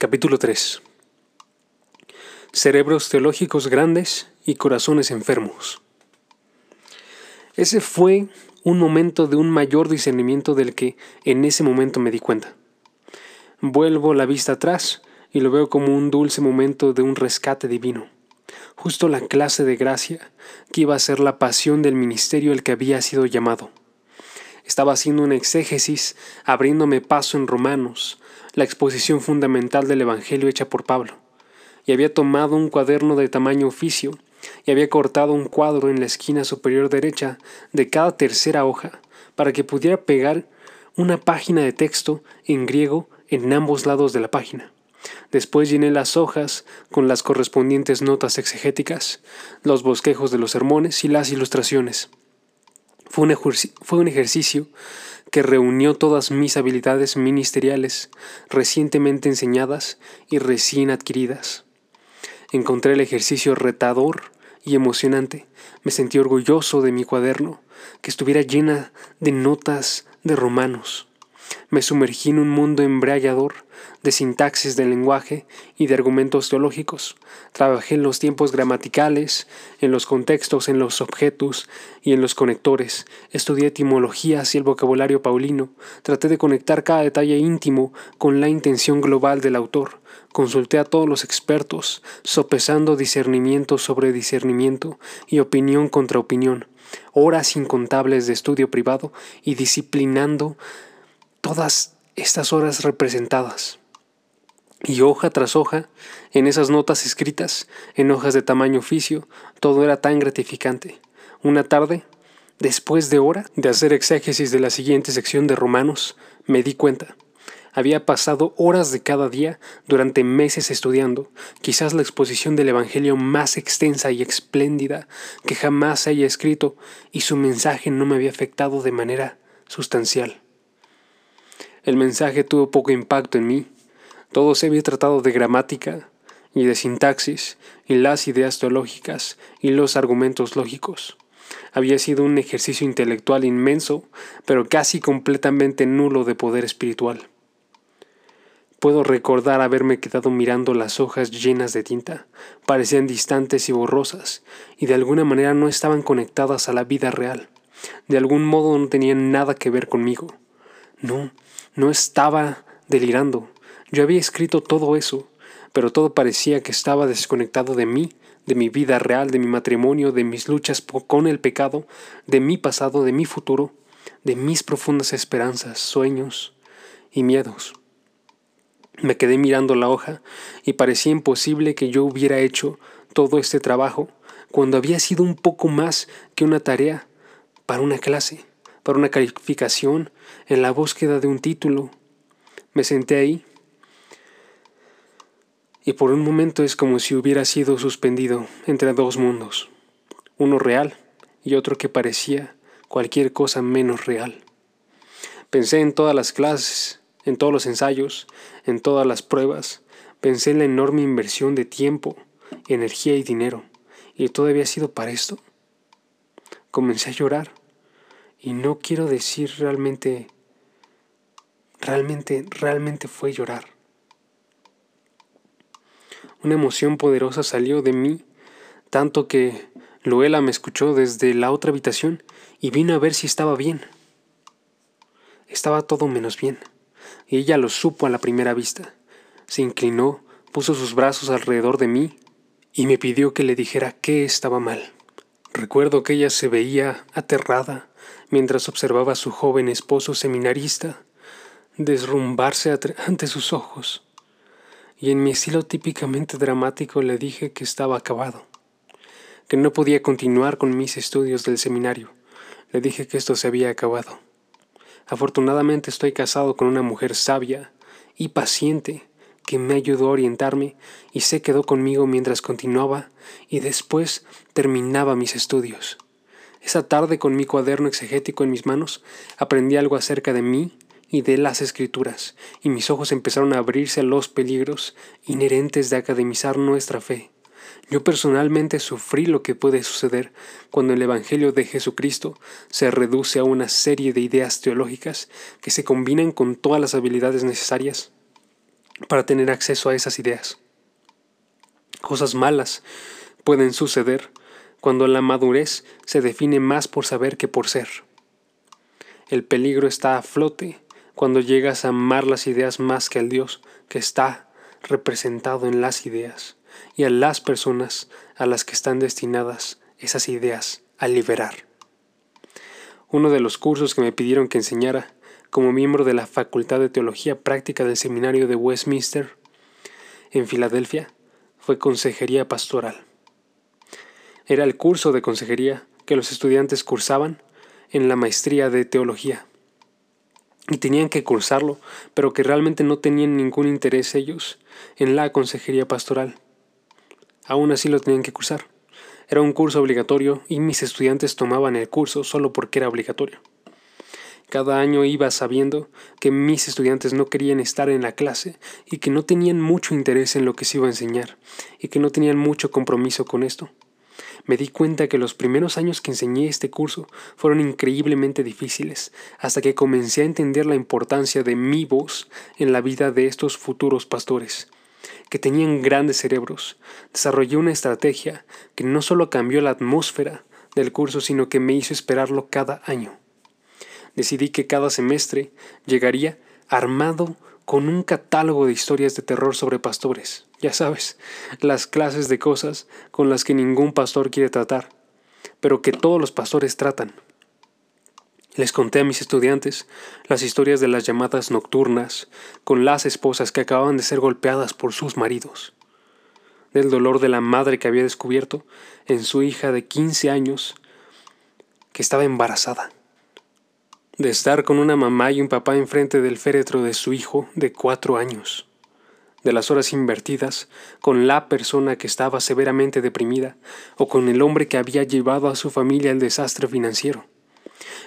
Capítulo 3 Cerebros teológicos grandes y corazones enfermos. Ese fue un momento de un mayor discernimiento del que en ese momento me di cuenta. Vuelvo la vista atrás y lo veo como un dulce momento de un rescate divino, justo la clase de gracia que iba a ser la pasión del ministerio el que había sido llamado. Estaba haciendo una exégesis, abriéndome paso en Romanos, la exposición fundamental del Evangelio hecha por Pablo, y había tomado un cuaderno de tamaño oficio, y había cortado un cuadro en la esquina superior derecha de cada tercera hoja, para que pudiera pegar una página de texto en griego en ambos lados de la página. Después llené las hojas con las correspondientes notas exegéticas, los bosquejos de los sermones y las ilustraciones. Fue un, fue un ejercicio que reunió todas mis habilidades ministeriales recientemente enseñadas y recién adquiridas. Encontré el ejercicio retador y emocionante. Me sentí orgulloso de mi cuaderno, que estuviera llena de notas de romanos. Me sumergí en un mundo embriagador de sintaxis del lenguaje y de argumentos teológicos. Trabajé en los tiempos gramaticales, en los contextos, en los objetos y en los conectores. Estudié etimologías y el vocabulario paulino. Traté de conectar cada detalle íntimo con la intención global del autor. Consulté a todos los expertos, sopesando discernimiento sobre discernimiento y opinión contra opinión, horas incontables de estudio privado y disciplinando todas estas horas representadas. Y hoja tras hoja, en esas notas escritas, en hojas de tamaño oficio, todo era tan gratificante. Una tarde, después de hora de hacer exégesis de la siguiente sección de Romanos, me di cuenta. Había pasado horas de cada día durante meses estudiando, quizás la exposición del Evangelio más extensa y espléndida que jamás haya escrito, y su mensaje no me había afectado de manera sustancial. El mensaje tuvo poco impacto en mí. Todo se había tratado de gramática y de sintaxis y las ideas teológicas y los argumentos lógicos. Había sido un ejercicio intelectual inmenso, pero casi completamente nulo de poder espiritual. Puedo recordar haberme quedado mirando las hojas llenas de tinta. Parecían distantes y borrosas, y de alguna manera no estaban conectadas a la vida real. De algún modo no tenían nada que ver conmigo. No, no estaba delirando. Yo había escrito todo eso, pero todo parecía que estaba desconectado de mí, de mi vida real, de mi matrimonio, de mis luchas con el pecado, de mi pasado, de mi futuro, de mis profundas esperanzas, sueños y miedos. Me quedé mirando la hoja y parecía imposible que yo hubiera hecho todo este trabajo cuando había sido un poco más que una tarea para una clase una calificación, en la búsqueda de un título. Me senté ahí y por un momento es como si hubiera sido suspendido entre dos mundos, uno real y otro que parecía cualquier cosa menos real. Pensé en todas las clases, en todos los ensayos, en todas las pruebas, pensé en la enorme inversión de tiempo, energía y dinero, y todo había sido para esto. Comencé a llorar y no quiero decir realmente, realmente, realmente fue llorar. Una emoción poderosa salió de mí, tanto que Luela me escuchó desde la otra habitación y vino a ver si estaba bien. Estaba todo menos bien, y ella lo supo a la primera vista. Se inclinó, puso sus brazos alrededor de mí y me pidió que le dijera qué estaba mal. Recuerdo que ella se veía aterrada, mientras observaba a su joven esposo seminarista desrumbarse ante sus ojos, y en mi estilo típicamente dramático le dije que estaba acabado, que no podía continuar con mis estudios del seminario. Le dije que esto se había acabado. Afortunadamente estoy casado con una mujer sabia y paciente que me ayudó a orientarme y se quedó conmigo mientras continuaba y después terminaba mis estudios. Esa tarde, con mi cuaderno exegético en mis manos, aprendí algo acerca de mí y de las escrituras, y mis ojos empezaron a abrirse a los peligros inherentes de academizar nuestra fe. Yo personalmente sufrí lo que puede suceder cuando el Evangelio de Jesucristo se reduce a una serie de ideas teológicas que se combinan con todas las habilidades necesarias para tener acceso a esas ideas. Cosas malas pueden suceder cuando la madurez se define más por saber que por ser. El peligro está a flote cuando llegas a amar las ideas más que al Dios que está representado en las ideas y a las personas a las que están destinadas esas ideas a liberar. Uno de los cursos que me pidieron que enseñara como miembro de la Facultad de Teología Práctica del Seminario de Westminster en Filadelfia fue Consejería Pastoral. Era el curso de consejería que los estudiantes cursaban en la maestría de teología. Y tenían que cursarlo, pero que realmente no tenían ningún interés ellos en la consejería pastoral. Aún así lo tenían que cursar. Era un curso obligatorio y mis estudiantes tomaban el curso solo porque era obligatorio. Cada año iba sabiendo que mis estudiantes no querían estar en la clase y que no tenían mucho interés en lo que se iba a enseñar y que no tenían mucho compromiso con esto. Me di cuenta que los primeros años que enseñé este curso fueron increíblemente difíciles, hasta que comencé a entender la importancia de mi voz en la vida de estos futuros pastores, que tenían grandes cerebros. Desarrollé una estrategia que no solo cambió la atmósfera del curso, sino que me hizo esperarlo cada año decidí que cada semestre llegaría armado con un catálogo de historias de terror sobre pastores. Ya sabes, las clases de cosas con las que ningún pastor quiere tratar, pero que todos los pastores tratan. Les conté a mis estudiantes las historias de las llamadas nocturnas con las esposas que acababan de ser golpeadas por sus maridos, del dolor de la madre que había descubierto en su hija de 15 años que estaba embarazada de estar con una mamá y un papá enfrente del féretro de su hijo de cuatro años, de las horas invertidas con la persona que estaba severamente deprimida o con el hombre que había llevado a su familia al desastre financiero.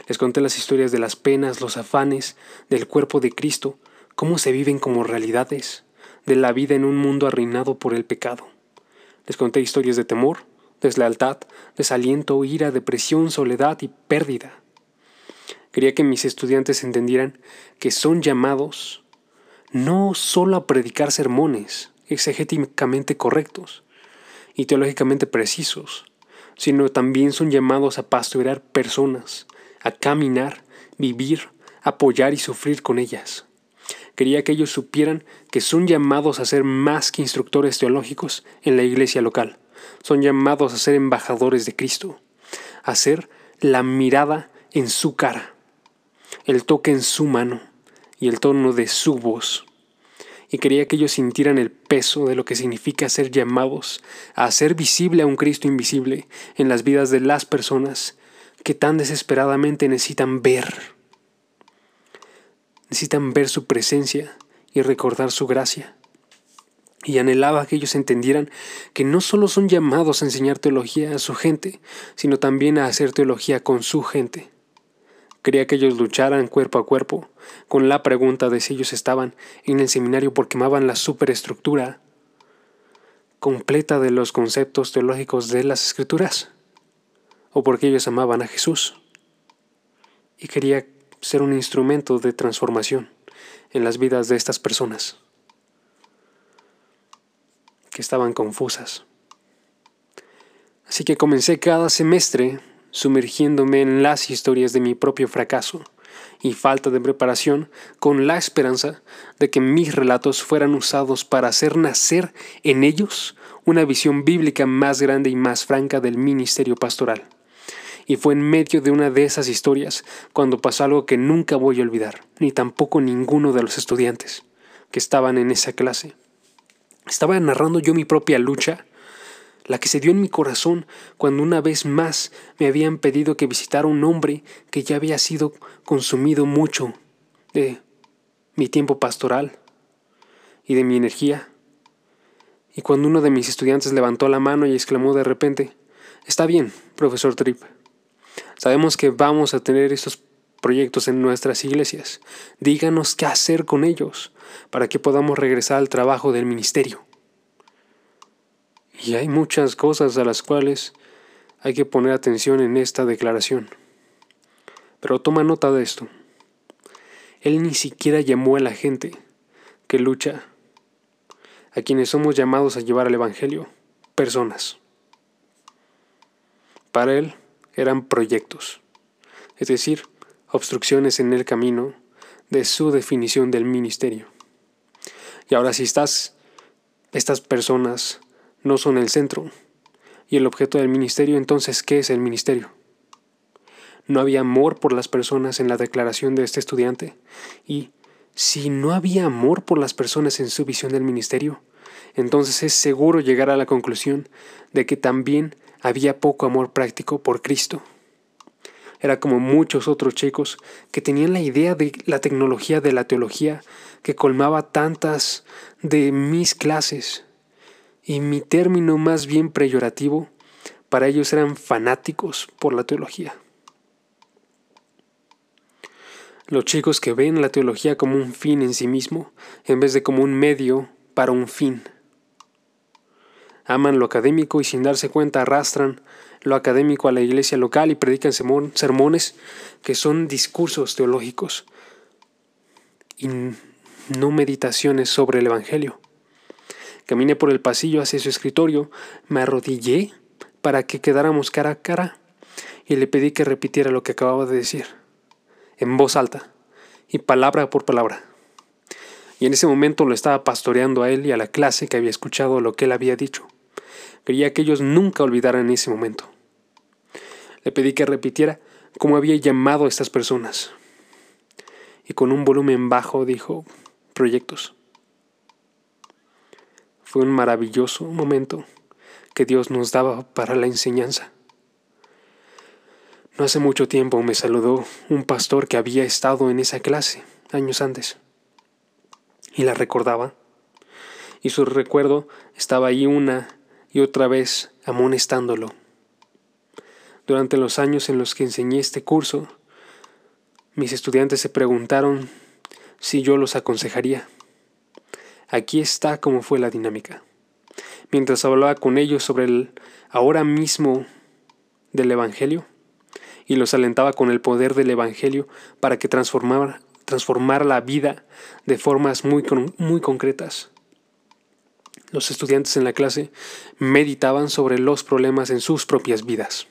Les conté las historias de las penas, los afanes, del cuerpo de Cristo, cómo se viven como realidades, de la vida en un mundo arruinado por el pecado. Les conté historias de temor, deslealtad, desaliento, ira, depresión, soledad y pérdida Quería que mis estudiantes entendieran que son llamados no solo a predicar sermones exegéticamente correctos y teológicamente precisos, sino también son llamados a pastorear personas, a caminar, vivir, apoyar y sufrir con ellas. Quería que ellos supieran que son llamados a ser más que instructores teológicos en la iglesia local. Son llamados a ser embajadores de Cristo, a ser la mirada en su cara, el toque en su mano y el tono de su voz. Y quería que ellos sintieran el peso de lo que significa ser llamados a hacer visible a un Cristo invisible en las vidas de las personas que tan desesperadamente necesitan ver. Necesitan ver su presencia y recordar su gracia. Y anhelaba que ellos entendieran que no solo son llamados a enseñar teología a su gente, sino también a hacer teología con su gente. Quería que ellos lucharan cuerpo a cuerpo, con la pregunta de si ellos estaban en el seminario porque amaban la superestructura completa de los conceptos teológicos de las escrituras, o porque ellos amaban a Jesús. Y quería ser un instrumento de transformación en las vidas de estas personas que estaban confusas. Así que comencé cada semestre sumergiéndome en las historias de mi propio fracaso y falta de preparación, con la esperanza de que mis relatos fueran usados para hacer nacer en ellos una visión bíblica más grande y más franca del ministerio pastoral. Y fue en medio de una de esas historias cuando pasó algo que nunca voy a olvidar, ni tampoco ninguno de los estudiantes que estaban en esa clase. Estaba narrando yo mi propia lucha la que se dio en mi corazón cuando una vez más me habían pedido que visitara un hombre que ya había sido consumido mucho de mi tiempo pastoral y de mi energía. Y cuando uno de mis estudiantes levantó la mano y exclamó de repente, Está bien, profesor Tripp. Sabemos que vamos a tener estos proyectos en nuestras iglesias. Díganos qué hacer con ellos para que podamos regresar al trabajo del ministerio. Y hay muchas cosas a las cuales hay que poner atención en esta declaración. Pero toma nota de esto. Él ni siquiera llamó a la gente que lucha a quienes somos llamados a llevar el Evangelio, personas. Para él eran proyectos, es decir, obstrucciones en el camino de su definición del ministerio. Y ahora si estás, estas personas no son el centro y el objeto del ministerio, entonces, ¿qué es el ministerio? No había amor por las personas en la declaración de este estudiante y si no había amor por las personas en su visión del ministerio, entonces es seguro llegar a la conclusión de que también había poco amor práctico por Cristo. Era como muchos otros chicos que tenían la idea de la tecnología de la teología que colmaba tantas de mis clases. Y mi término más bien peyorativo, para ellos eran fanáticos por la teología. Los chicos que ven la teología como un fin en sí mismo, en vez de como un medio para un fin. Aman lo académico y sin darse cuenta arrastran lo académico a la iglesia local y predican sermones que son discursos teológicos y no meditaciones sobre el Evangelio. Caminé por el pasillo hacia su escritorio, me arrodillé para que quedáramos cara a cara y le pedí que repitiera lo que acababa de decir en voz alta y palabra por palabra. Y en ese momento lo estaba pastoreando a él y a la clase que había escuchado lo que él había dicho. Quería que ellos nunca olvidaran ese momento. Le pedí que repitiera cómo había llamado a estas personas. Y con un volumen bajo dijo, proyectos. Fue un maravilloso momento que Dios nos daba para la enseñanza. No hace mucho tiempo me saludó un pastor que había estado en esa clase años antes y la recordaba. Y su recuerdo estaba ahí una y otra vez amonestándolo. Durante los años en los que enseñé este curso, mis estudiantes se preguntaron si yo los aconsejaría. Aquí está cómo fue la dinámica. Mientras hablaba con ellos sobre el ahora mismo del Evangelio, y los alentaba con el poder del Evangelio para que transformara, la vida de formas muy, muy concretas. Los estudiantes en la clase meditaban sobre los problemas en sus propias vidas,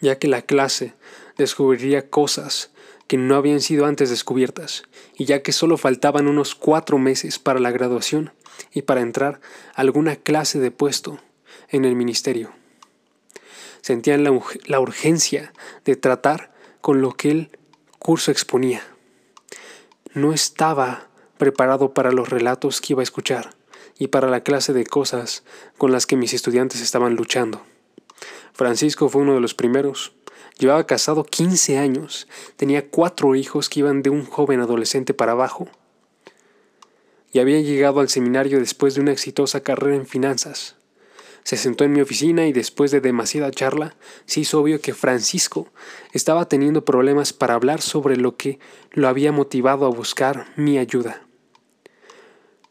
ya que la clase descubriría cosas que no habían sido antes descubiertas, y ya que solo faltaban unos cuatro meses para la graduación y para entrar a alguna clase de puesto en el ministerio sentían la, urgencia de tratar con lo que el curso exponía. No estaba preparado para los relatos que iba a escuchar y para la clase de cosas con las que mis estudiantes estaban luchando. Francisco fue uno de los primeros. Llevaba casado 15 años, tenía cuatro hijos que iban de un joven adolescente para abajo, y había llegado al seminario después de una exitosa carrera en finanzas. Se sentó en mi oficina y después de demasiada charla se hizo obvio que Francisco estaba teniendo problemas para hablar sobre lo que lo había motivado a buscar mi ayuda.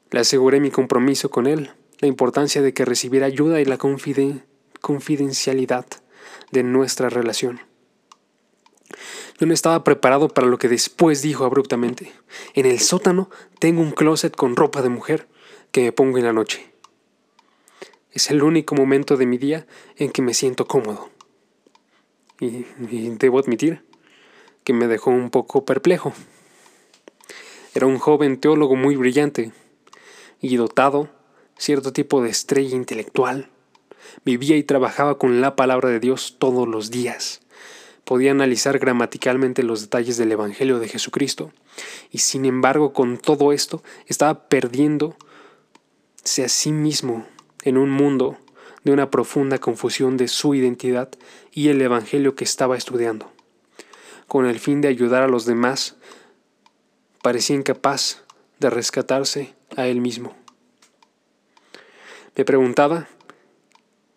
Le aseguré mi compromiso con él, la importancia de que recibiera ayuda y la confidencialidad de nuestra relación. Yo no estaba preparado para lo que después dijo abruptamente. En el sótano tengo un closet con ropa de mujer que me pongo en la noche. Es el único momento de mi día en que me siento cómodo. Y, debo admitir que me dejó un poco perplejo. Era un joven teólogo muy brillante y dotado, cierto tipo de estrella intelectual. Vivía y trabajaba con la palabra de Dios todos los días. Podía analizar gramaticalmente los detalles del Evangelio de Jesucristo. Y sin embargo, con todo esto, estaba perdiéndose a sí mismo en un mundo de una profunda confusión de su identidad y el Evangelio que estaba estudiando. Con el fin de ayudar a los demás, parecía incapaz de rescatarse a él mismo. Me preguntaba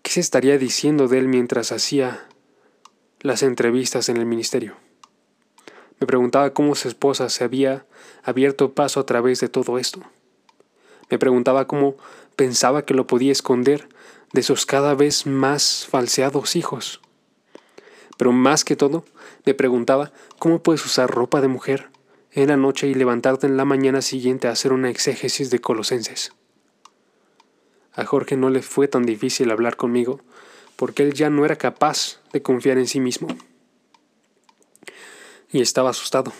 qué se estaría diciendo de él mientras hacía las entrevistas en el ministerio. Me preguntaba cómo su esposa se había abierto paso a través de todo esto. Me preguntaba cómo pensaba que lo podía esconder de sus cada vez más falseados hijos. Pero más que todo, me preguntaba cómo puedes usar ropa de mujer en la noche y levantarte en la mañana siguiente a hacer una exégesis de Colosenses. A Jorge no le fue tan difícil hablar conmigo, porque él ya no era capaz de confiar en sí mismo. Y estaba asustado.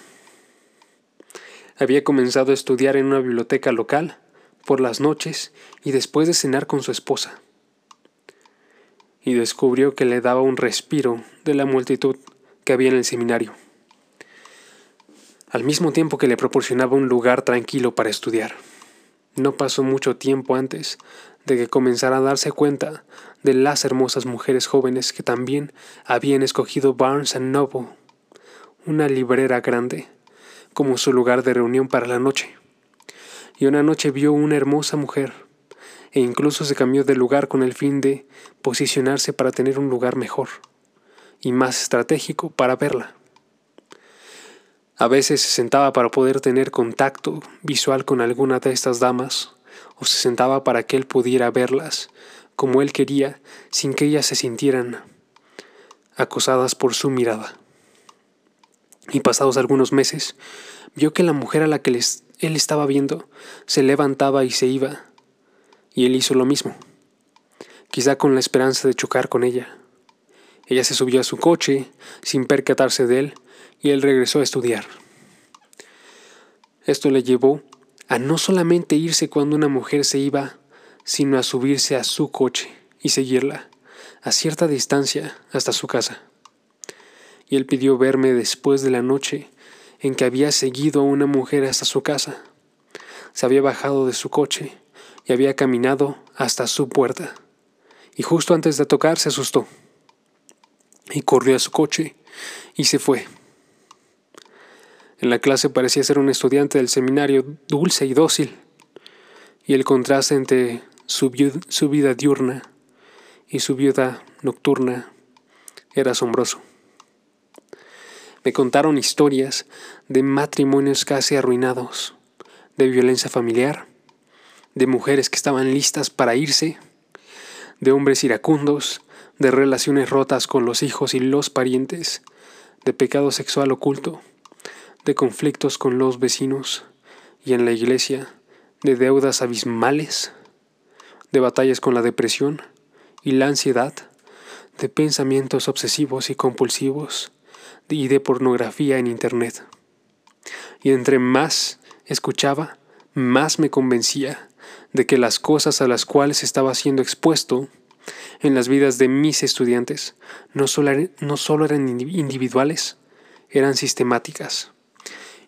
Había comenzado a estudiar en una biblioteca local por las noches y después de cenar con su esposa. Y descubrió que le daba un respiro de la multitud que había en el seminario al mismo tiempo que le proporcionaba un lugar tranquilo para estudiar. No pasó mucho tiempo antes de que comenzara a darse cuenta de las hermosas mujeres jóvenes que también habían escogido Barnes Noble, una librera grande, como su lugar de reunión para la noche. Y una noche vio una hermosa mujer, e incluso se cambió de lugar con el fin de posicionarse para tener un lugar mejor y más estratégico para verla. A veces se sentaba para poder tener contacto visual con alguna de estas damas, o se sentaba para que él pudiera verlas como él quería, sin que ellas se sintieran acosadas por su mirada. Y pasados algunos meses, vio que la mujer a la que él estaba viendo se levantaba y se iba, y él hizo lo mismo, quizá con la esperanza de chocar con ella. Ella se subió a su coche, sin percatarse de él, y él regresó a estudiar. Esto le llevó a no solamente irse cuando una mujer se iba, sino a subirse a su coche y seguirla a cierta distancia hasta su casa. Y él pidió verme después de la noche en que había seguido a una mujer hasta su casa. Se había bajado de su coche y había caminado hasta su puerta. Y justo antes de tocar se asustó. Y corrió a su coche y se fue. En la clase parecía ser un estudiante del seminario dulce y dócil, y el contraste entre su, vida diurna y su vida nocturna era asombroso. Me contaron historias de matrimonios casi arruinados, de violencia familiar, de mujeres que estaban listas para irse, de hombres iracundos, de relaciones rotas con los hijos y los parientes, de pecado sexual oculto, de conflictos con los vecinos y en la iglesia, de deudas abismales, de batallas con la depresión y la ansiedad, de pensamientos obsesivos y compulsivos y de pornografía en Internet. Y entre más escuchaba, más me convencía de que las cosas a las cuales estaba siendo expuesto en las vidas de mis estudiantes no solo, no solo eran individuales, eran sistemáticas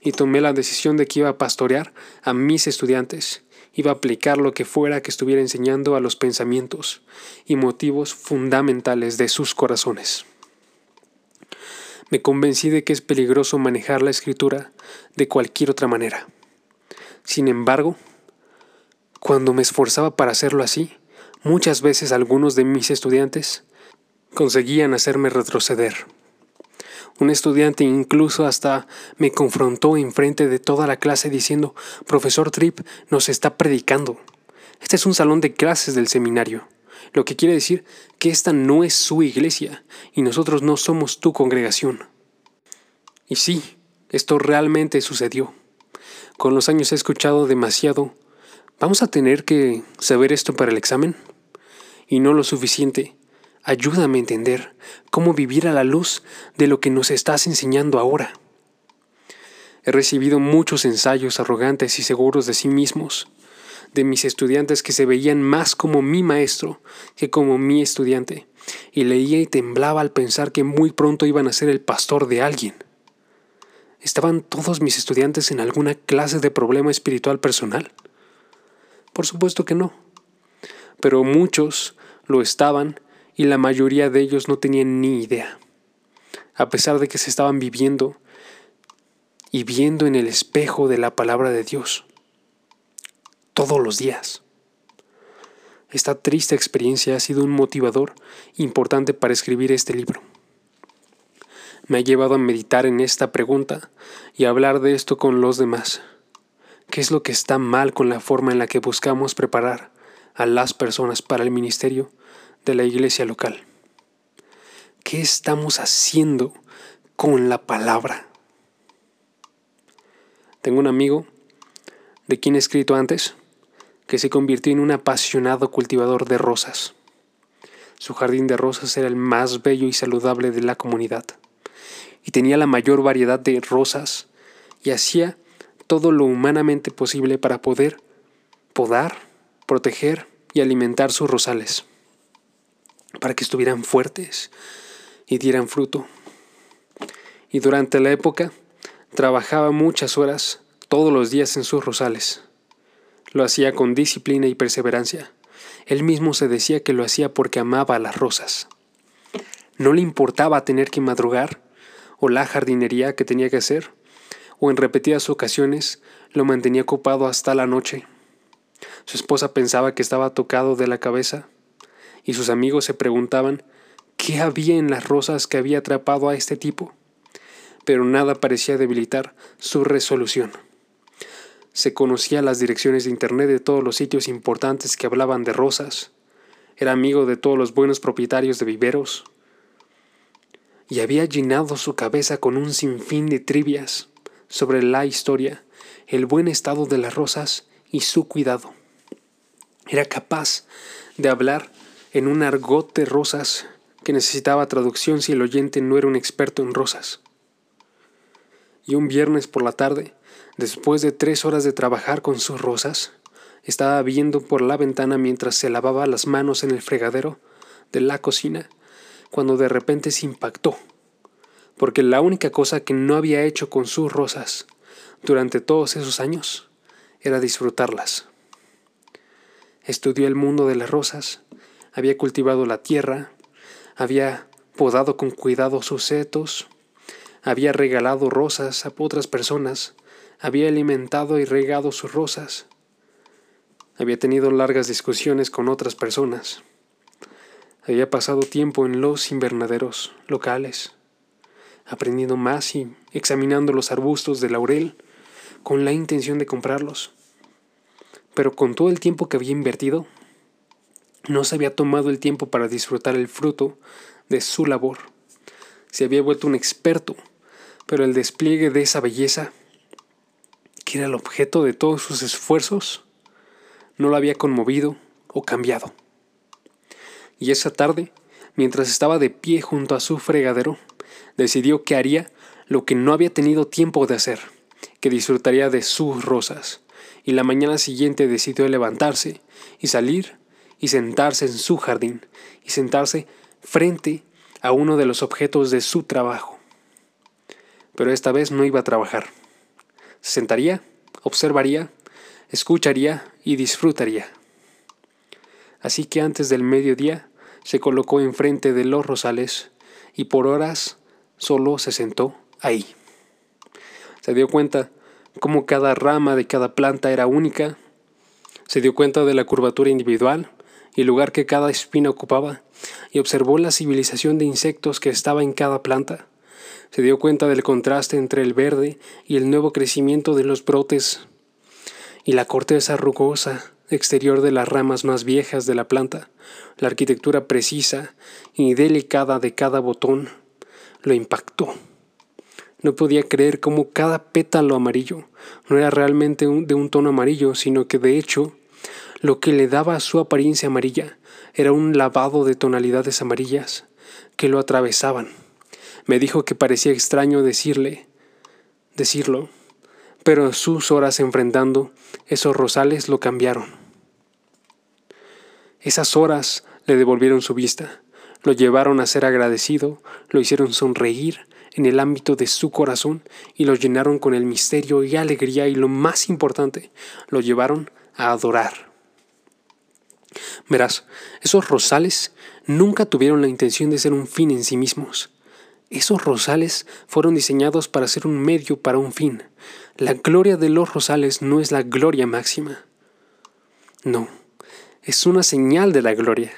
y tomé la decisión de que iba a pastorear a mis estudiantes, iba a aplicar lo que fuera que estuviera enseñando a los pensamientos y motivos fundamentales de sus corazones. Me convencí de que es peligroso manejar la escritura de cualquier otra manera. Sin embargo, cuando me esforzaba para hacerlo así, muchas veces algunos de mis estudiantes conseguían hacerme retroceder. Un estudiante incluso hasta me confrontó enfrente de toda la clase diciendo, Profesor Tripp nos está predicando. Este es un salón de clases del seminario, lo que quiere decir que esta no es su iglesia y nosotros no somos tu congregación. Y sí, esto realmente sucedió. Con los años he escuchado demasiado. ¿Vamos a tener que saber esto para el examen? Y no lo suficiente Ayúdame a entender cómo vivir a la luz de lo que nos estás enseñando ahora. He recibido muchos ensayos arrogantes y seguros de sí mismos, de mis estudiantes que se veían más como mi maestro que como mi estudiante, y leía y temblaba al pensar que muy pronto iban a ser el pastor de alguien. ¿Estaban todos mis estudiantes en alguna clase de problema espiritual personal? Por supuesto que no. Pero muchos lo estaban y la mayoría de ellos no tenían ni idea, a pesar de que se estaban viviendo y viendo en el espejo de la palabra de Dios todos los días. Esta triste experiencia ha sido un motivador importante para escribir este libro. Me ha llevado a meditar en esta pregunta y a hablar de esto con los demás. ¿Qué es lo que está mal con la forma en la que buscamos preparar a las personas para el ministerio de la iglesia local. ¿Qué estamos haciendo con la palabra? Tengo un amigo, de quien he escrito antes, que se convirtió en un apasionado cultivador de rosas. Su jardín de rosas era el más bello y saludable de la comunidad, y tenía la mayor variedad de rosas, y hacía todo lo humanamente posible para poder podar, proteger y alimentar sus rosales, para que estuvieran fuertes y dieran fruto. Y durante la época trabajaba muchas horas todos los días en sus rosales. Lo hacía con disciplina y perseverancia. Él mismo se decía que lo hacía porque amaba las rosas. No le importaba tener que madrugar, o la jardinería que tenía que hacer, o en repetidas ocasiones lo mantenía ocupado hasta la noche. Su esposa pensaba que estaba tocado de la cabeza, y sus amigos se preguntaban qué había en las rosas que había atrapado a este tipo, pero nada parecía debilitar su resolución. Se conocía las direcciones de Internet de todos los sitios importantes que hablaban de rosas, era amigo de todos los buenos propietarios de viveros, y había llenado su cabeza con un sinfín de trivias sobre la historia, el buen estado de las rosas y su cuidado. Era capaz de hablar en un argot de rosas que necesitaba traducción si el oyente no era un experto en rosas. Y un viernes por la tarde, Después de tres horas de trabajar con sus rosas, estaba viendo por la ventana mientras se lavaba las manos en el fregadero de la cocina, cuando de repente se impactó, porque la única cosa que no había hecho con sus rosas durante todos esos años era disfrutarlas. Estudió el mundo de las rosas, había cultivado la tierra, había podado con cuidado sus setos, había regalado rosas a otras personas, había alimentado y regado sus rosas. Había tenido largas discusiones con otras personas. Había pasado tiempo en los invernaderos locales, aprendiendo más y examinando los arbustos de laurel con la intención de comprarlos. Pero con todo el tiempo que había invertido, no se había tomado el tiempo para disfrutar el fruto de su labor. Se había vuelto un experto, pero el despliegue de esa belleza que era el objeto de todos sus esfuerzos, no lo había conmovido o cambiado. Y esa tarde, mientras estaba de pie junto a su fregadero, decidió que haría lo que no había tenido tiempo de hacer, que disfrutaría de sus rosas, y la mañana siguiente decidió levantarse y salir y sentarse en su jardín, y sentarse frente a uno de los objetos de su trabajo. Pero esta vez no iba a trabajar se sentaría, observaría, escucharía y disfrutaría. Así que antes del mediodía se colocó enfrente de los rosales y por horas solo se sentó ahí. Se dio cuenta cómo cada rama de cada planta era única, se dio cuenta de la curvatura individual el lugar que cada espina ocupaba, y observó la civilización de insectos que estaba en cada planta se dio cuenta del contraste entre el verde y el nuevo crecimiento de los brotes y la corteza rugosa exterior de las ramas más viejas de la planta, la arquitectura precisa y delicada de cada botón, lo impactó. No podía creer cómo cada pétalo amarillo no era realmente de un tono amarillo, sino que de hecho lo que le daba su apariencia amarilla era un lavado de tonalidades amarillas que lo atravesaban. Me dijo que parecía extraño decirle, decirlo, pero sus horas enfrentando esos rosales lo cambiaron. Esas horas le devolvieron su vista, lo llevaron a ser agradecido, lo hicieron sonreír en el ámbito de su corazón y lo llenaron con el misterio y alegría y lo más importante, lo llevaron a adorar. Verás, esos rosales nunca tuvieron la intención de ser un fin en sí mismos. Esos rosales fueron diseñados para ser un medio para un fin. La gloria de los rosales no es la gloria máxima. No, es una señal de la gloria,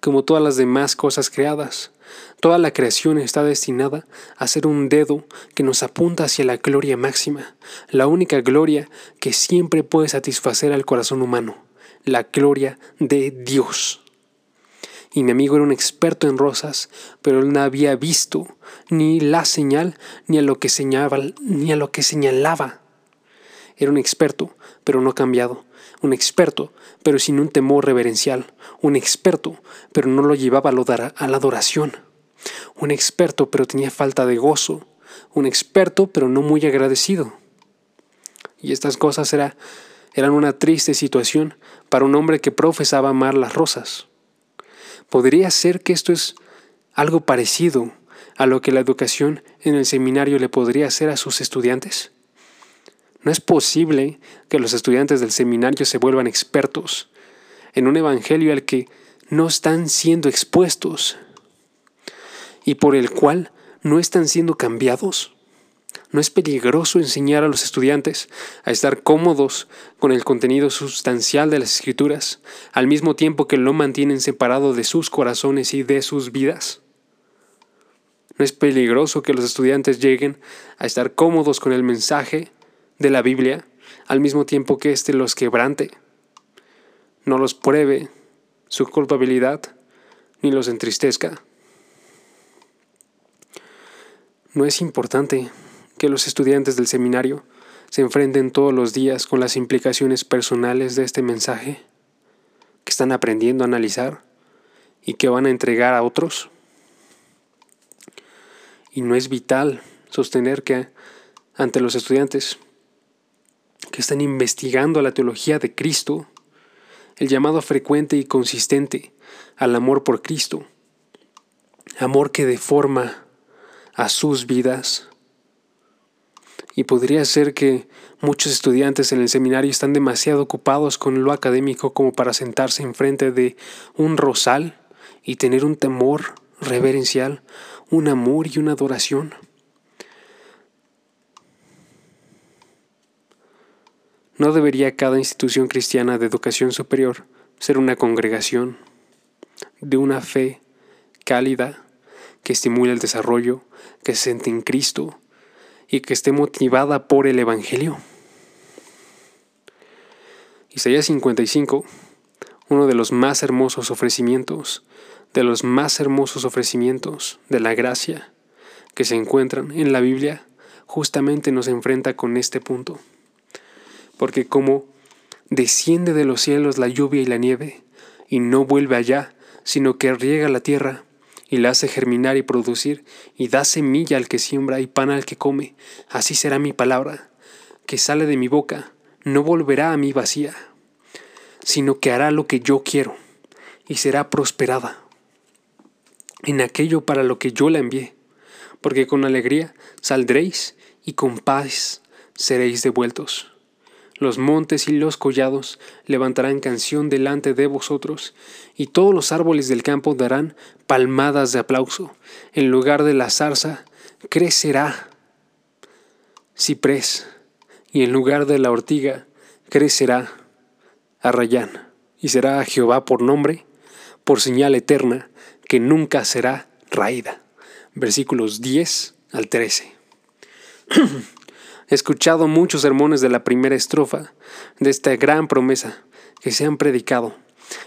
como todas las demás cosas creadas. Toda la creación está destinada a ser un dedo que nos apunta hacia la gloria máxima, la única gloria que siempre puede satisfacer al corazón humano, la gloria de Dios. Y mi amigo era un experto en rosas, pero él no había visto ni la señal ni a lo que señalaba, ni a lo que señalaba. era un experto, pero no cambiado, un experto, pero sin un temor reverencial, un experto, pero no lo llevaba a la adoración, un experto, pero tenía falta de gozo, un experto, pero no muy agradecido. Y estas cosas era, eran una triste situación para un hombre que profesaba amar las rosas. Podría ser que esto es algo parecido a lo que la educación en el seminario le podría hacer a sus estudiantes. No es posible que los estudiantes del seminario se vuelvan expertos en un evangelio al que no están siendo expuestos y por el cual no están siendo cambiados. ¿No es peligroso enseñar a los estudiantes a estar cómodos con el contenido sustancial de las escrituras, al mismo tiempo que lo mantienen separado de sus corazones y de sus vidas? ¿No es peligroso que los estudiantes lleguen a estar cómodos con el mensaje de la Biblia, al mismo tiempo que éste los quebrante? No los pruebe su culpabilidad ni los entristezca. ¿No es importante que los estudiantes del seminario se enfrenten todos los días con las implicaciones personales de este mensaje que están aprendiendo a analizar y que van a entregar a otros? Y no es vital sostener que ante los estudiantes que están investigando la teología de Cristo, el llamado frecuente y consistente al amor por Cristo, amor que deforma a sus vidas. Y podría ser que muchos estudiantes en el seminario están demasiado ocupados con lo académico como para sentarse enfrente de un rosal y tener un temor reverencial, un amor y una adoración. ¿No debería cada institución cristiana de educación superior ser una congregación de una fe cálida que estimule el desarrollo, que se siente en Cristo y que esté motivada por el Evangelio. Isaías 55, uno de los más hermosos ofrecimientos, de los más hermosos ofrecimientos de la gracia que se encuentran en la Biblia, justamente nos enfrenta con este punto. Porque como desciende de los cielos la lluvia y la nieve, y no vuelve allá, sino que riega la tierra, y la hace germinar y producir, y da semilla al que siembra y pan al que come. Así será mi palabra, que sale de mi boca, no volverá a mí vacía, sino que hará lo que yo quiero, y será prosperada en aquello para lo que yo la envié, porque con alegría saldréis y con paz seréis devueltos. Los montes y los collados levantarán canción delante de vosotros, y todos los árboles del campo darán palmadas de aplauso. En lugar de la zarza crecerá ciprés, y en lugar de la ortiga crecerá arrayán, y será Jehová por nombre, por señal eterna, que nunca será raída. Versículos 10 al 13. He escuchado muchos sermones de la primera estrofa de esta gran promesa que se han predicado.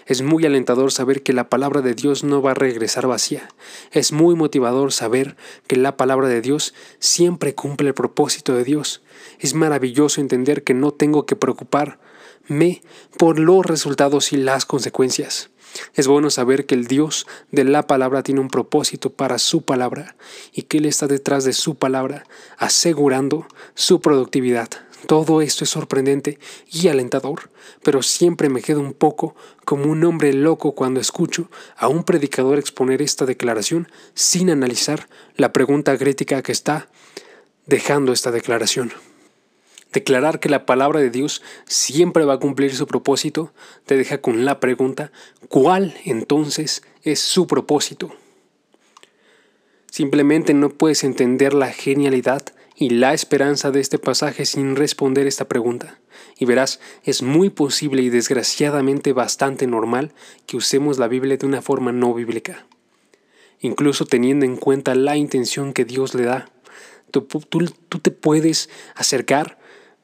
Es muy alentador saber que la palabra de Dios no va a regresar vacía. Es muy motivador saber que la palabra de Dios siempre cumple el propósito de Dios. Es maravilloso entender que no tengo que preocuparme por los resultados y las consecuencias. Es bueno saber que el Dios de la palabra tiene un propósito para su palabra y que Él está detrás de su palabra, asegurando su productividad. Todo esto es sorprendente y alentador, pero siempre me quedo un poco como un hombre loco cuando escucho a un predicador exponer esta declaración sin analizar la pregunta crítica que está dejando esta declaración. Declarar que la palabra de Dios siempre va a cumplir su propósito te deja con la pregunta, ¿cuál entonces es su propósito? Simplemente no puedes entender la genialidad y la esperanza de este pasaje sin responder esta pregunta. Y verás, es muy posible y desgraciadamente bastante normal que usemos la Biblia de una forma no bíblica, incluso teniendo en cuenta la intención que Dios le da. Tú, te puedes acercar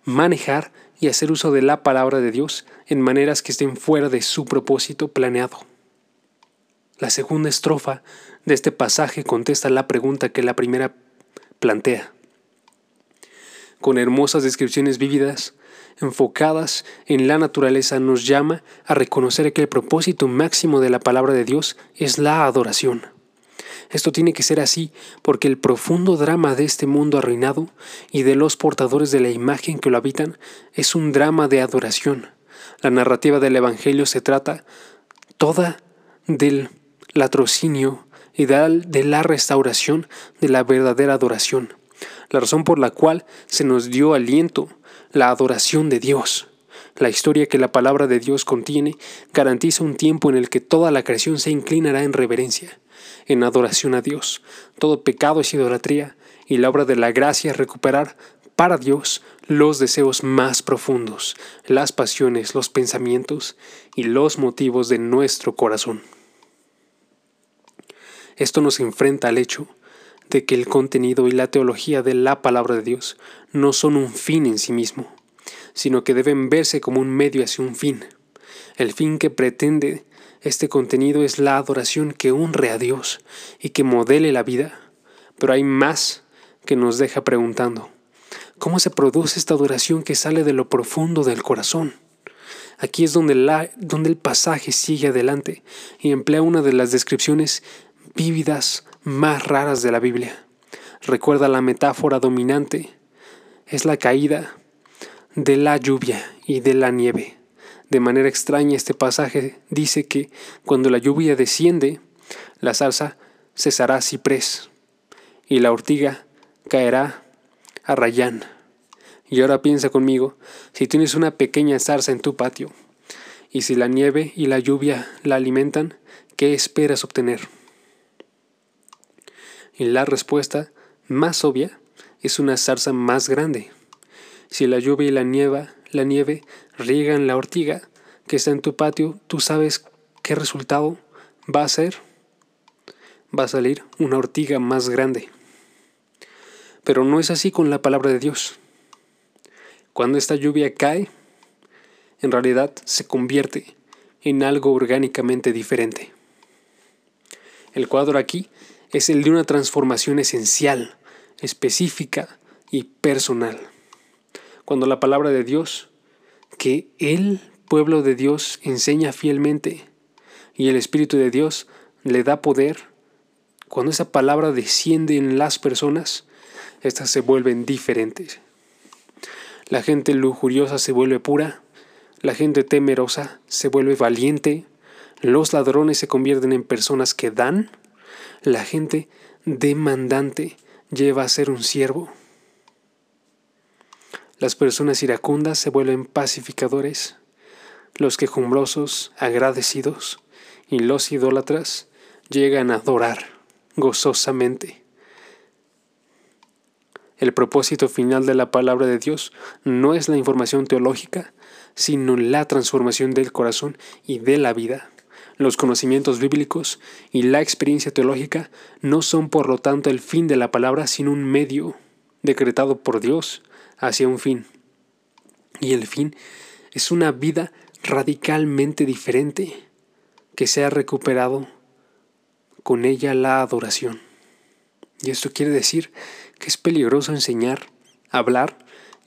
manejar y hacer uso de la palabra de Dios en maneras que estén fuera de su propósito planeado. La segunda estrofa de este pasaje contesta la pregunta que la primera plantea. con hermosas descripciones vívidas, enfocadas en la naturaleza, nos llama a reconocer que el propósito máximo de la palabra de Dios es la adoración. Esto tiene que ser así porque el profundo drama de este mundo arruinado y de los portadores de la imagen que lo habitan es un drama de adoración. La narrativa del Evangelio se trata toda del latrocinio y de la restauración de la verdadera adoración, la razón por la cual se nos dio aliento, la adoración de Dios. La historia que la palabra de Dios contiene garantiza un tiempo en el que toda la creación se inclinará en reverencia, en adoración a Dios. Todo pecado es idolatría y la obra de la gracia es recuperar para Dios los deseos más profundos, las pasiones, los pensamientos y los motivos de nuestro corazón. Esto nos enfrenta al hecho de que el contenido y la teología de la palabra de Dios no son un fin en sí mismo, sino que deben verse como un medio hacia un fin. El fin que pretende este contenido es la adoración que honre a Dios y que modele la vida. Pero hay más que nos deja preguntando, ¿cómo se produce esta adoración que sale de lo profundo del corazón? Aquí es donde, la, donde el pasaje sigue adelante y emplea una de las descripciones vívidas más raras de la Biblia. Recuerda la metáfora dominante, es la caída de la lluvia y de la nieve. De manera extraña este pasaje dice que cuando la lluvia desciende, la salsa cesará ciprés y la ortiga caerá a rayán. Y ahora piensa conmigo, si tienes una pequeña zarza en tu patio, y si la nieve y la lluvia la alimentan, ¿qué esperas obtener? Y la respuesta más obvia es una zarza más grande. Si la lluvia y la nieve, la nieve riegan la ortiga que está en tu patio, ¿tú sabes qué resultado va a ser? Va a salir una ortiga más grande. Pero no es así con la palabra de Dios. Cuando esta lluvia cae, en realidad se convierte en algo orgánicamente diferente. El cuadro aquí es el de una transformación esencial, específica y personal. Cuando la palabra de Dios, que el pueblo de Dios enseña fielmente y el Espíritu de Dios le da poder, cuando esa palabra desciende en las personas, éstas se vuelven diferentes. La gente lujuriosa se vuelve pura, la gente temerosa se vuelve valiente, los ladrones se convierten en personas que dan, la gente demandante lleva a ser un siervo. Las personas iracundas se vuelven pacificadores, los quejumbrosos agradecidos y los idólatras llegan a adorar gozosamente. El propósito final de la palabra de Dios no es la información teológica, sino la transformación del corazón y de la vida. Los conocimientos bíblicos y la experiencia teológica no son por lo tanto el fin de la palabra, sino un medio decretado por Dios hacia un fin. Y el fin es una vida radicalmente diferente que se ha recuperado con ella la adoración. Y esto quiere decir que es peligroso enseñar, hablar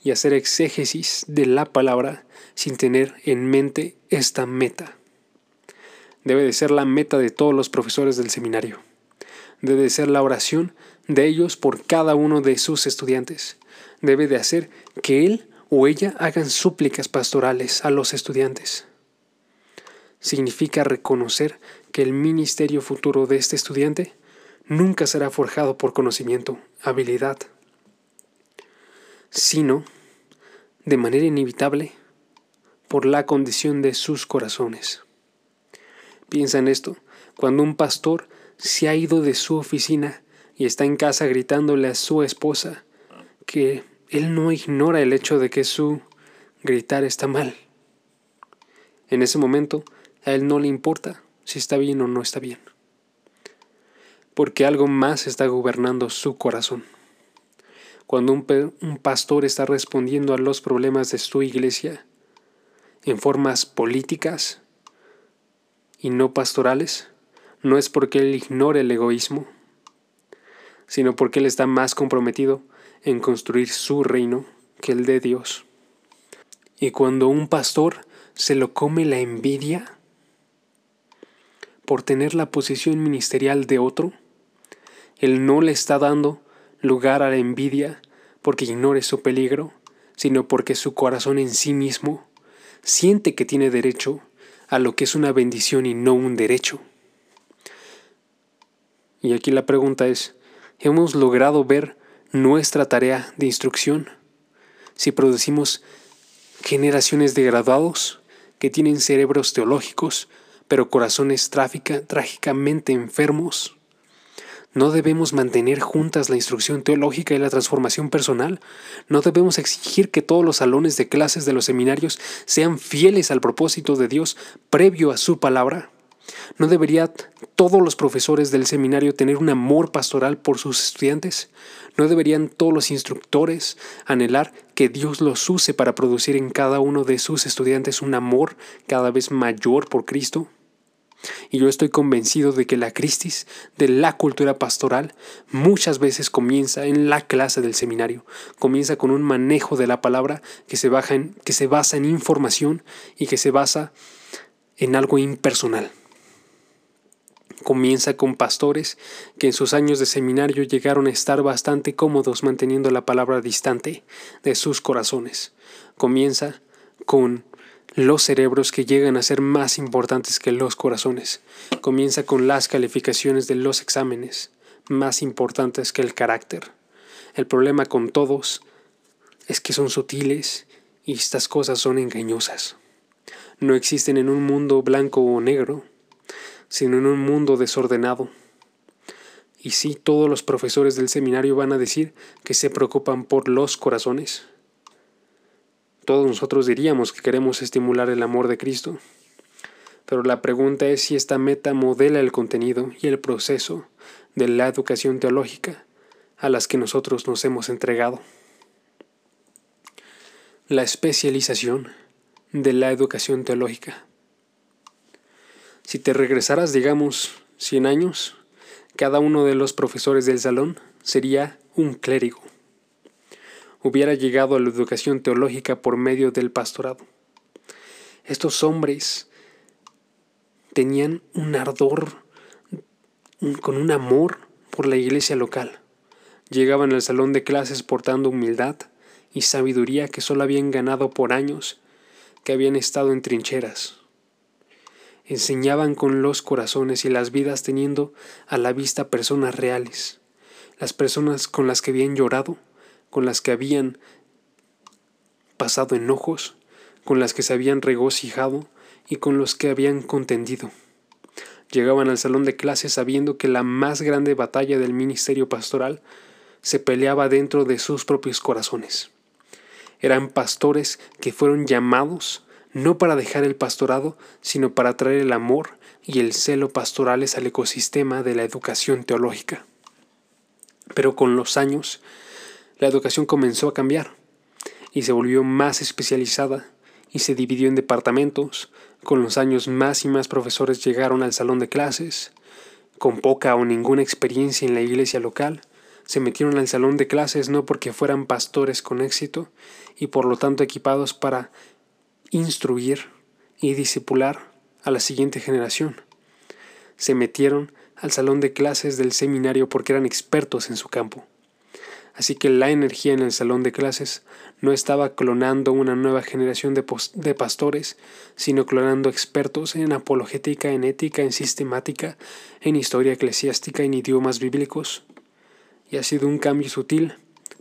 y hacer exégesis de la palabra sin tener en mente esta meta debe de ser la meta de todos los profesores del seminario. Debe de ser la oración de ellos por cada uno de sus estudiantes. Debe de hacer que él o ella hagan súplicas pastorales a los estudiantes. Significa reconocer que el ministerio futuro de este estudiante nunca será forjado por conocimiento, habilidad, sino, de manera inevitable, por la condición de sus corazones. Piensa en esto. Cuando un pastor se ha ido de su oficina y está en casa gritándole a su esposa que él no ignora el hecho de que su gritar está mal. En ese momento a él no le importa si está bien o no está bien, porque algo más está gobernando su corazón. Cuando un, un pastor está respondiendo a los problemas de su iglesia en formas políticas, y no pastorales, no es porque él ignore el egoísmo, sino porque él está más comprometido en construir su reino que el de Dios. Y cuando un pastor se lo come la envidia por tener la posición ministerial de otro, él no le está dando lugar a la envidia porque ignore su peligro, sino porque su corazón en sí mismo siente que tiene derecho a lo que es una bendición y no un derecho. Y aquí la pregunta es, ¿hemos logrado ver nuestra tarea de instrucción? Si producimos generaciones de graduados que tienen cerebros teológicos, pero corazones trágicamente enfermos, ¿No debemos mantener juntas la instrucción teológica y la transformación personal? ¿No debemos exigir que todos los salones de clases de los seminarios sean fieles al propósito de Dios previo a su palabra? ¿No deberían todos los profesores del seminario tener un amor pastoral por sus estudiantes? ¿No deberían todos los instructores anhelar que Dios los use para producir en cada uno de sus estudiantes un amor cada vez mayor por Cristo? Y yo estoy convencido de que la crisis de la cultura pastoral muchas veces comienza en la clase del seminario, comienza con un manejo de la palabra que se, que se basa en información y que se basa en algo impersonal. Comienza con pastores que en sus años de seminario llegaron a estar bastante cómodos manteniendo la palabra distante de sus corazones. Comienza con los cerebros que llegan a ser más importantes que los corazones. Comienza con las calificaciones de los exámenes, más importantes que el carácter. El problema con todos es que son sutiles y estas cosas son engañosas. No existen en un mundo blanco o negro, sino en un mundo desordenado. Y sí, todos los profesores del seminario van a decir que se preocupan por los corazones, todos nosotros diríamos que queremos estimular el amor de Cristo, pero la pregunta es si esta meta modela el contenido y el proceso de la educación teológica a las que nosotros nos hemos entregado. La especialización de la educación teológica. Si te regresaras, digamos, 100 años, cada uno de los profesores del salón sería un clérigo hubiera llegado a la educación teológica por medio del pastorado. Estos hombres tenían un ardor, con un amor por la iglesia local. Llegaban al salón de clases portando humildad y sabiduría que solo habían ganado por años que habían estado en trincheras. Enseñaban con los corazones y las vidas teniendo a la vista personas reales, las personas con las que habían llorado, con las que habían pasado enojos, con las que se habían regocijado y con los que habían contendido. Llegaban al salón de clases sabiendo que la más grande batalla del ministerio pastoral se peleaba dentro de sus propios corazones. Eran pastores que fueron llamados no para dejar el pastorado, sino para traer el amor y el celo pastorales al ecosistema de la educación teológica. Pero con los años, la educación comenzó a cambiar y se volvió más especializada y se dividió en departamentos. Con los años más y más profesores llegaron al salón de clases. Con poca o ninguna experiencia en la iglesia local, se metieron al salón de clases no porque fueran pastores con éxito y por lo tanto equipados para instruir y discipular a la siguiente generación. Se metieron al salón de clases del seminario porque eran expertos en su campo. Así que la energía en el salón de clases no estaba clonando una nueva generación de, de, pastores, sino clonando expertos en apologética, en ética, en sistemática, en historia eclesiástica, en idiomas bíblicos. Y ha sido un cambio sutil,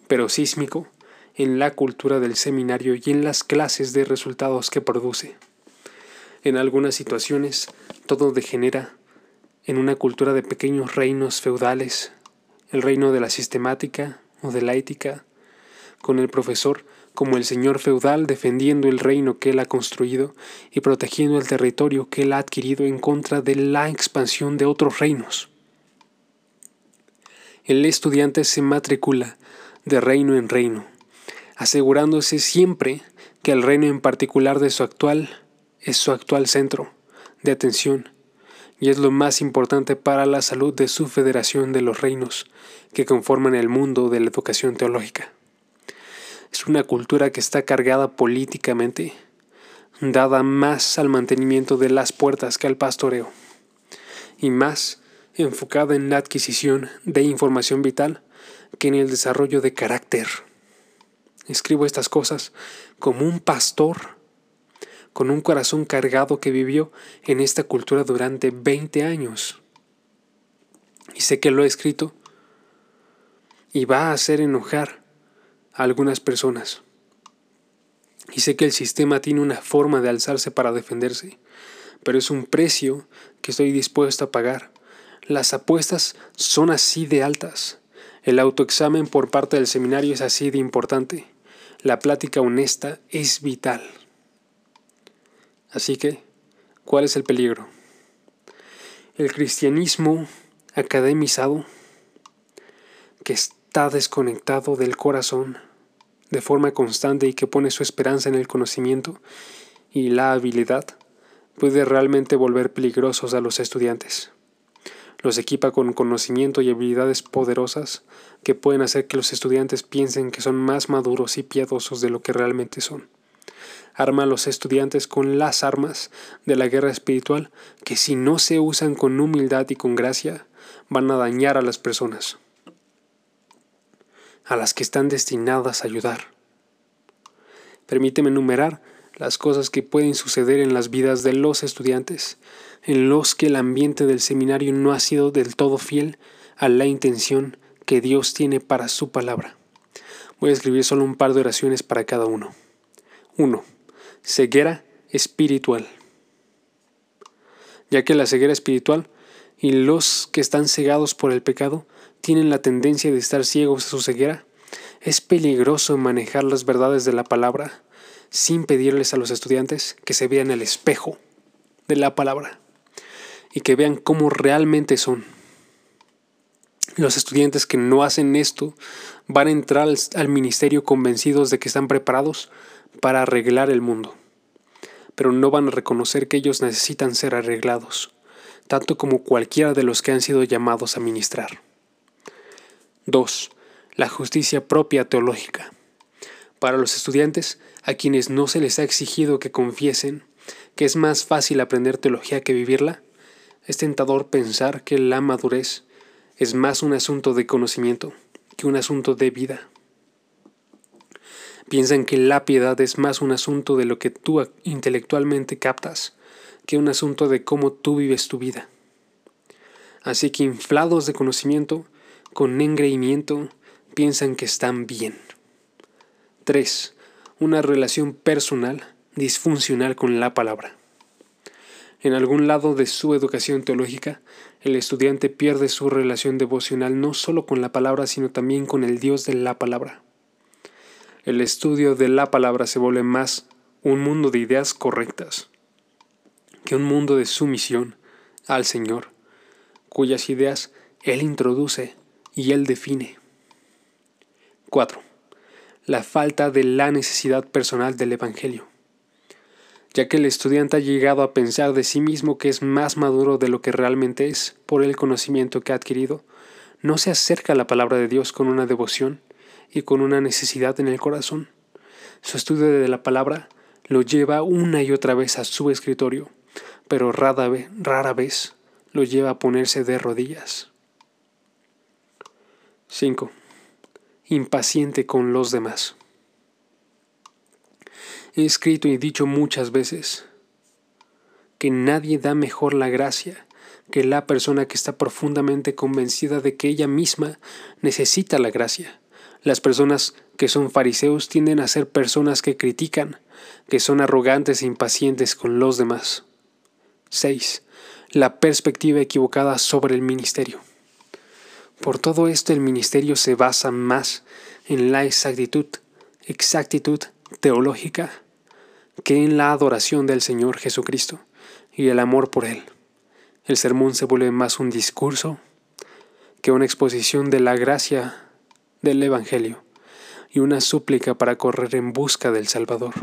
pero sísmico, en la cultura del seminario y en las clases de resultados que produce. En algunas situaciones, todo degenera en una cultura de pequeños reinos feudales, el reino de la sistemática, o de la ética, con el profesor como el señor feudal defendiendo el reino que él ha construido y protegiendo el territorio que él ha adquirido en contra de la expansión de otros reinos. El estudiante se matricula de reino en reino, asegurándose siempre que el reino en particular de su actual es su actual centro de atención y es lo más importante para la salud de su federación de los reinos que conforman el mundo de la educación teológica. es una cultura que está cargada políticamente, dada más al mantenimiento de las puertas que al pastoreo, y más enfocada en la adquisición de información vital que en el desarrollo de carácter. Escribo estas cosas como un pastor con un corazón cargado que vivió en esta cultura durante 20 años. Y sé que lo he escrito y va a hacer enojar a algunas personas. Y sé que el sistema tiene una forma de alzarse para defenderse, pero es un precio que estoy dispuesto a pagar. Las apuestas son así de altas. El autoexamen por parte del seminario es así de importante. La plática honesta es vital. Así que, ¿cuál es el peligro? El cristianismo academizado, que está desconectado del corazón de forma constante y que pone su esperanza en el conocimiento y la habilidad, puede realmente volver peligrosos a los estudiantes. Los equipa con conocimiento y habilidades poderosas que pueden hacer que los estudiantes piensen que son más maduros y piadosos de lo que realmente son arma a los estudiantes con las armas de la guerra espiritual que si no se usan con humildad y con gracia van a dañar a las personas, a las que están destinadas a ayudar. Permíteme enumerar las cosas que pueden suceder en las vidas de los estudiantes, en los que el ambiente del seminario no ha sido del todo fiel a la intención que Dios tiene para su palabra. Voy a escribir solo un par de oraciones para cada uno. 1 ceguera espiritual. Ya que la ceguera espiritual y los que están cegados por el pecado tienen la tendencia de estar ciegos a su ceguera, es peligroso manejar las verdades de la palabra sin pedirles a los estudiantes que se vean el espejo de la palabra y que vean cómo realmente son. Los estudiantes que no hacen esto van a entrar al, ministerio convencidos de que están preparados para arreglar el mundo, pero no van a reconocer que ellos necesitan ser arreglados, tanto como cualquiera de los que han sido llamados a ministrar. 2. La justicia propia teológica. Para los estudiantes, a quienes no se les ha exigido que confiesen que es más fácil aprender teología que vivirla, es tentador pensar que la madurez es más un asunto de conocimiento que un asunto de vida. Piensan que la piedad es más un asunto de lo que tú intelectualmente captas que un asunto de cómo tú vives tu vida. Así que inflados de conocimiento, con engreimiento, piensan que están bien. 3. Una relación personal disfuncional con la palabra. En algún lado de su educación teológica, el estudiante pierde su relación devocional no solo con la palabra, sino también con el Dios de la palabra el estudio de la palabra se vuelve más un mundo de ideas correctas que un mundo de sumisión al Señor, cuyas ideas Él introduce y Él define. 4. La falta de la necesidad personal del Evangelio. Ya que el estudiante ha llegado a pensar de sí mismo que es más maduro de lo que realmente es por el conocimiento que ha adquirido, no se acerca a la palabra de Dios con una devoción y con una necesidad en el corazón. Su estudio de la palabra lo lleva una y otra vez a su escritorio, pero rara vez, rara vez lo lleva a ponerse de rodillas. 5. Impaciente con los demás. He escrito y dicho muchas veces que nadie da mejor la gracia que la persona que está profundamente convencida de que ella misma necesita la gracia las personas que son fariseos tienden a ser personas que critican, que son arrogantes e impacientes con los demás. 6. La perspectiva equivocada sobre el ministerio. Por todo esto el ministerio se basa más en la exactitud, exactitud teológica que en la adoración del Señor Jesucristo y el amor por Él. El sermón se vuelve más un discurso que una exposición de la gracia del Evangelio y una súplica para correr en busca del Salvador.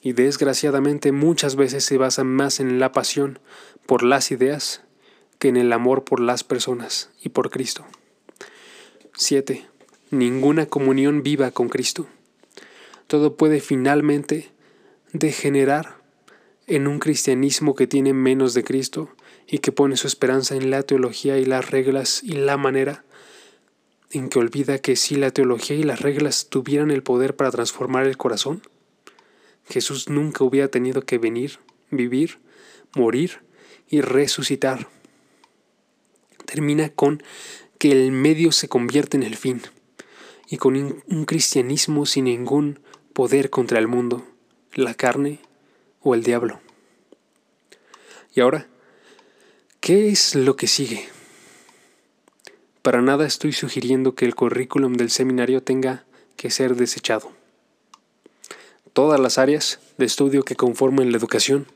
Y desgraciadamente muchas veces se basa más en la pasión por las ideas que en el amor por las personas y por Cristo. 7. ninguna comunión viva con Cristo. Todo puede finalmente degenerar en un cristianismo que tiene menos de Cristo y que pone su esperanza en la teología y las reglas y la manera en que olvida que si la teología y las reglas tuvieran el poder para transformar el corazón, Jesús nunca hubiera tenido que venir, vivir, morir y resucitar. Termina con que el medio se convierte en el fin y con un cristianismo sin ningún poder contra el mundo, la carne o el diablo. Y ahora, ¿qué es lo que sigue? Para nada estoy sugiriendo que el currículum del seminario tenga que ser desechado. Todas las áreas de estudio que conforman la educación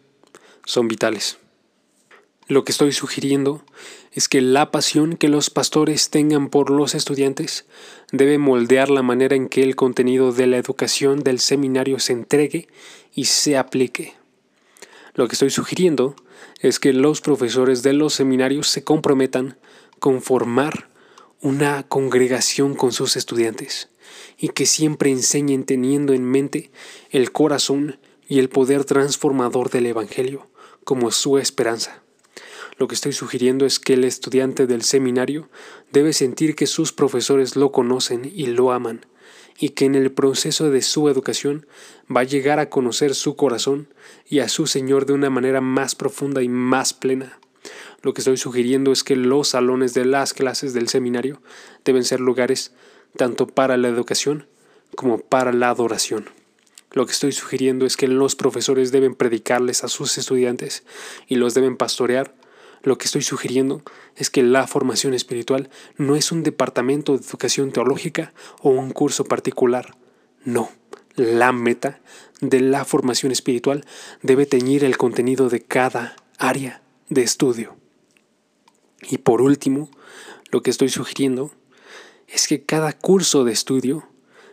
son vitales. Lo que estoy sugiriendo es que la pasión que los pastores tengan por los estudiantes debe moldear la manera en que el contenido de la educación del seminario se entregue y se aplique. Lo que estoy sugiriendo es que los profesores de los seminarios se comprometan con formar una congregación con sus estudiantes y que siempre enseñen teniendo en mente el corazón y el poder transformador del Evangelio como su esperanza. Lo que estoy sugiriendo es que el estudiante del seminario debe sentir que sus profesores lo conocen y lo aman, y que en el proceso de su educación va a llegar a conocer su corazón y a su Señor de una manera más profunda y más plena. Lo que estoy sugiriendo es que los salones de las clases del seminario deben ser lugares tanto para la educación como para la adoración. Lo que estoy sugiriendo es que los profesores deben predicarles a sus estudiantes y los deben pastorear. Lo que estoy sugiriendo es que la formación espiritual no es un departamento de educación teológica o un curso particular. No, la meta de la formación espiritual debe teñir el contenido de cada área de estudio. Y por último, lo que estoy sugiriendo es que cada curso de estudio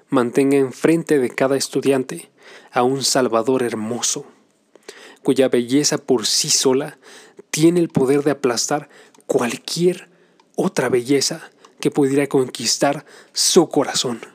mantenga enfrente de cada estudiante a un Salvador hermoso, cuya belleza por sí sola tiene el poder de aplastar cualquier otra belleza que pudiera conquistar su corazón.